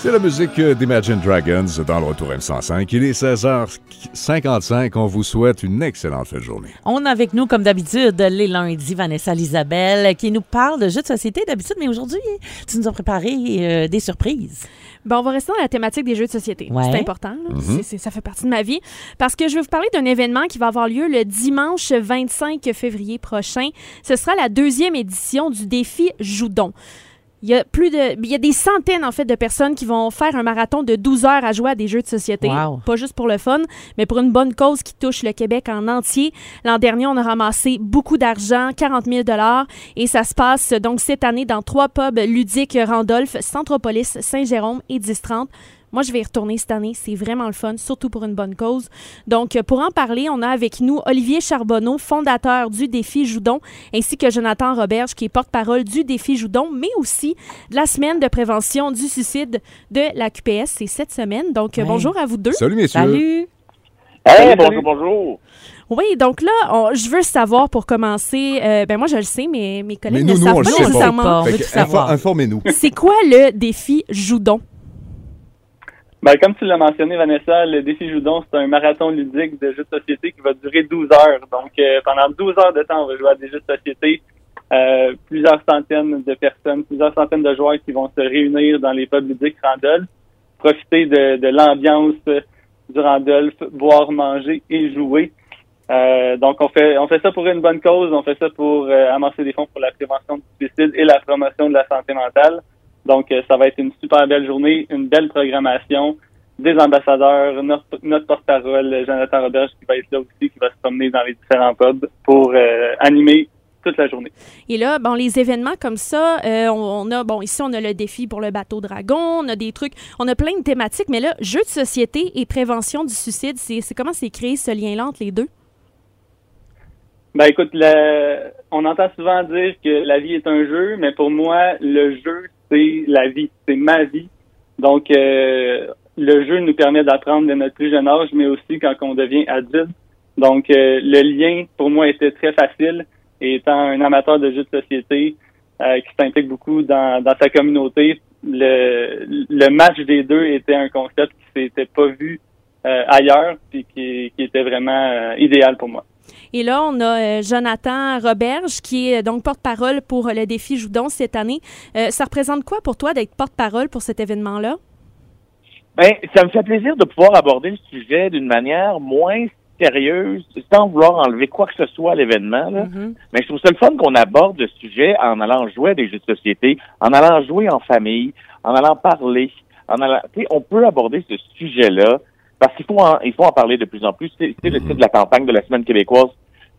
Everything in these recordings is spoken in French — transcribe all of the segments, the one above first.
C'est la musique d'Imagine Dragons dans le retour M105. Il est 16h55. On vous souhaite une excellente fin de journée. On a avec nous, comme d'habitude, les lundis, Vanessa Lisabelle, qui nous parle de jeux de société d'habitude, mais aujourd'hui, tu nous as préparé euh, des surprises. Bon, on va rester dans la thématique des jeux de société. Ouais. C'est important. là. Mhm. C'est- ça fait partie de ma vie. Parce que je vais vous parler d'un événement qui va avoir lieu le dimanche 25 février prochain. Ce sera la deuxième édition du défi Joudon. Il y a plus de, il y a des centaines en fait de personnes qui vont faire un marathon de 12 heures à jouer à des jeux de société, Wow. pas juste pour le fun, mais pour une bonne cause qui touche le Québec en entier. L'an dernier, on a ramassé beaucoup d'argent, 40 000 dollars, et ça se passe donc cette année dans trois pubs ludiques Randolph, Centropolis, Saint-Jérôme et 1030. Moi, je vais y retourner cette année. C'est vraiment le fun, surtout pour une bonne cause. Donc, euh, pour en parler, on a avec nous Olivier Charbonneau, fondateur du Défi Joudon, ainsi que Jonathan Roberge, qui est porte-parole du Défi Joudon, mais aussi de la semaine de prévention du suicide de la QPS. C'est cette semaine. Donc, euh, Ouais. bonjour à vous deux. Salut, messieurs. Salut! Hey, bonjour, bonjour. Oui, donc là, on- je veux savoir pour commencer, euh, ben moi je le sais, mais mes collègues Mais nous, ne nous, savent pas nécessairement. Informez-nous. C'est quoi le défi Joudon? Ben, comme tu l'as mentionné, Vanessa, le défi Joudon, c'est un marathon ludique de jeux de société qui va durer 12 heures. Donc, euh, pendant 12 heures de temps, on va jouer à des jeux de société. Euh, plusieurs centaines de personnes, plusieurs centaines de joueurs qui vont se réunir dans les pubs ludiques Randolph, profiter de, de l'ambiance du Randolph, boire, manger et jouer. Euh, donc, on fait, on fait ça pour une bonne cause. On fait ça pour euh, amasser des fonds pour la prévention du suicide et la promotion de la santé mentale. Donc, euh, ça va être une super belle journée, une belle programmation, des ambassadeurs, notre, notre porte-parole, Jonathan Roberge, qui va être là aussi, qui va se promener dans les différents pubs pour euh, animer toute la journée. Et là, bon, les événements comme ça, euh, on, on a, bon, ici, on a le défi pour le bateau dragon, on a des trucs, on a plein de thématiques, mais là, jeux de société et prévention du suicide, c'est comment c'est créé ce lien-là entre les deux? Ben écoute, le- on entend souvent dire que la vie est un jeu, mais pour moi, le jeu, c'est la vie, c'est ma vie. Donc, euh, le jeu nous permet d'apprendre de notre plus jeune âge, mais aussi quand on devient adulte. Donc, euh, le lien, pour moi, était très facile. Et étant un amateur de jeux de société euh, qui s'implique beaucoup dans, dans sa communauté, le, le match des deux était un concept qui s'était pas vu euh, ailleurs, puis qui, qui était vraiment euh, idéal pour moi. Et là, on a euh, Jonathan Roberge, qui est donc porte-parole pour le défi Joudon cette année. Euh, ça représente quoi pour toi d'être porte-parole pour cet événement-là? Ben, ça me fait plaisir de pouvoir aborder le sujet d'une manière moins sérieuse, sans vouloir enlever quoi que ce soit à l'événement. Mhm. Mais je trouve ça le fun qu'on aborde le sujet en allant jouer à des jeux de société, en allant jouer en famille, en allant parler, en allant. Tu sais, on peut aborder ce sujet-là parce qu'il faut en, il faut en parler de plus en plus. C'est le titre de la campagne de la semaine québécoise de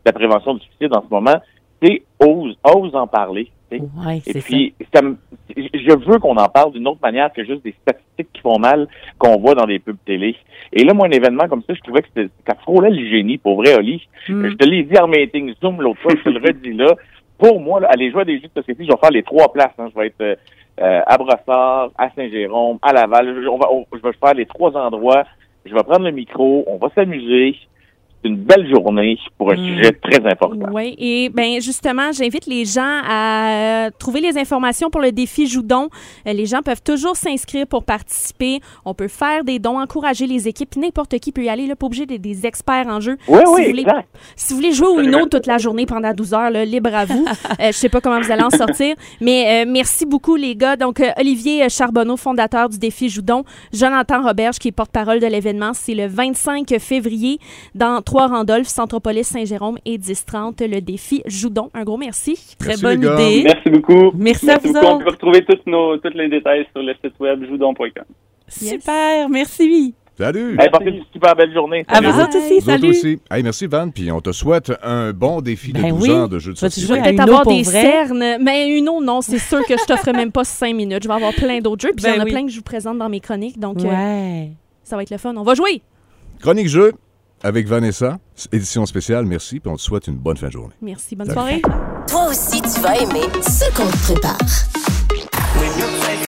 la prévention du suicide en ce moment. C'est ose, ose en parler. tu sais. Ouais, Et puis, ça me- je veux qu'on en parle d'une autre manière que juste des statistiques qui font mal qu'on voit dans des pubs télé. Et là, moi, un événement comme ça, je trouvais que c'était- ça frôlait le génie, pour vrai, Oli. Mm. Je te l'ai dit en meeting Zoom l'autre fois, je te le redis là. Pour moi, là, aller jouer à des jeux de société, je vais faire les trois places. hein. Je vais être euh, euh, à Brossard, à Saint-Jérôme, à Laval. Je, on va, on- je vais faire les trois endroits. Je vais prendre le micro, on va s'amuser. Une belle journée pour un Mm. sujet très important. Oui, et ben justement, j'invite les gens à euh, trouver les informations pour le défi Joudon. Euh, les gens peuvent toujours s'inscrire pour participer. On peut faire des dons, encourager les équipes. N'importe qui peut y aller, là, pas obligé d'être des experts en jeu. Oui, Si oui, vous voulez- exact. Si vous voulez jouer au Uno toute la journée pendant 12 heures, là, libre à vous. Euh, je sais pas comment vous allez en sortir, mais euh, merci beaucoup les gars. Donc euh, Olivier Charbonneau, fondateur du défi Joudon, Jonathan Roberge qui est porte-parole de l'événement, c'est le 25 février dans Trois-Randolph, Centropolis, Saint-Jérôme et 1030 le défi Joudon. Un gros merci. Très Merci, bonne idée. Merci beaucoup. Merci à vous beaucoup. On peut retrouver tous, nos, tous les détails sur le site web joudon.com. Super, merci. Salut. Hey, passez une super belle journée. À vous autres aussi, Vous autres salut. aussi. Hey, merci, Van. Puis on te souhaite un bon défi de Ben 12 oui. heures de jeux de société. jouer à Peut-être avoir des vrai? cernes, mais Uno, non, c'est sûr que je t'offre même pas 5 minutes. Je vais avoir plein d'autres jeux, puis il y Ben en a oui. plein que je vous présente dans mes chroniques, donc euh, Ouais. ça va être le fun. On va jouer! Chronique jeu avec Vanessa. Édition spéciale, merci. Puis on te souhaite une bonne fin de journée. Merci, bonne Salut. soirée. Toi aussi, tu vas aimer ce qu'on te prépare.